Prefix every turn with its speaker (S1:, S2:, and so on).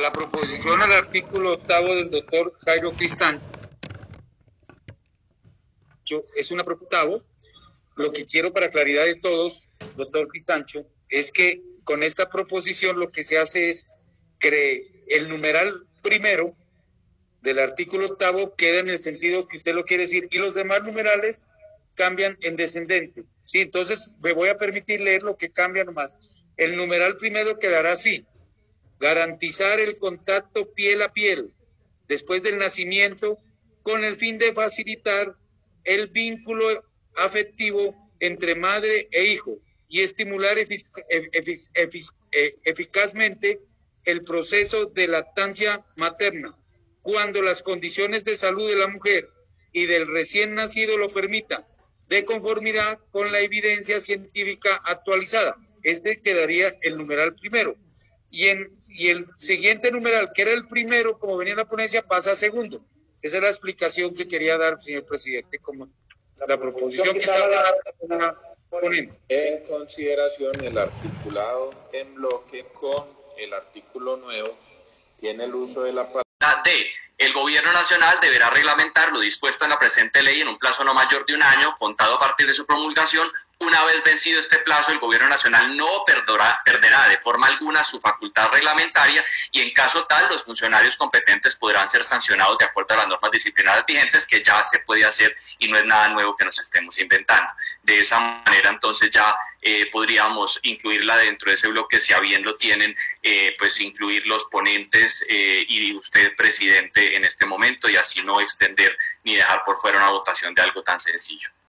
S1: La proposición al artículo octavo del doctor Jairo Cristán es una octavo. Lo que quiero para claridad de todos, doctor Cristancho, es que con esta proposición lo que se hace es que el numeral primero del artículo octavo queda en el sentido que usted lo quiere decir y los demás numerales cambian en descendente. Sí, entonces me voy a permitir leer lo que cambia nomás. El numeral primero quedará así. Garantizar el contacto piel a piel después del nacimiento con el fin de facilitar el vínculo afectivo entre madre e hijo y estimular e, eficazmente el proceso de lactancia materna cuando las condiciones de salud de la mujer y del recién nacido lo permitan, de conformidad con la evidencia científica actualizada. Este quedaría el numeral primero. Y, en, y el siguiente numeral, que era el primero, como venía en la ponencia, pasa a segundo. Esa es la explicación que quería dar, señor presidente, como la proposición que está
S2: poniendo. En consideración el articulado en bloque con el artículo nuevo, tiene el uso de la palabra
S3: D el Gobierno Nacional deberá reglamentar lo dispuesto en la presente ley en un plazo no mayor de un año, contado a partir de su promulgación. Una vez vencido este plazo, el Gobierno Nacional no perderá, perderá de forma alguna su facultad reglamentaria y en caso tal, los funcionarios competentes podrán ser sancionados de acuerdo a las normas disciplinarias vigentes, que ya se puede hacer y no es nada nuevo que nos estemos inventando. De esa manera, entonces ya eh, podríamos incluirla dentro de ese bloque, si a bien lo tienen, eh, pues incluir los ponentes eh, y usted, presidente, en este momento y así no extender ni dejar por fuera una votación de algo tan sencillo.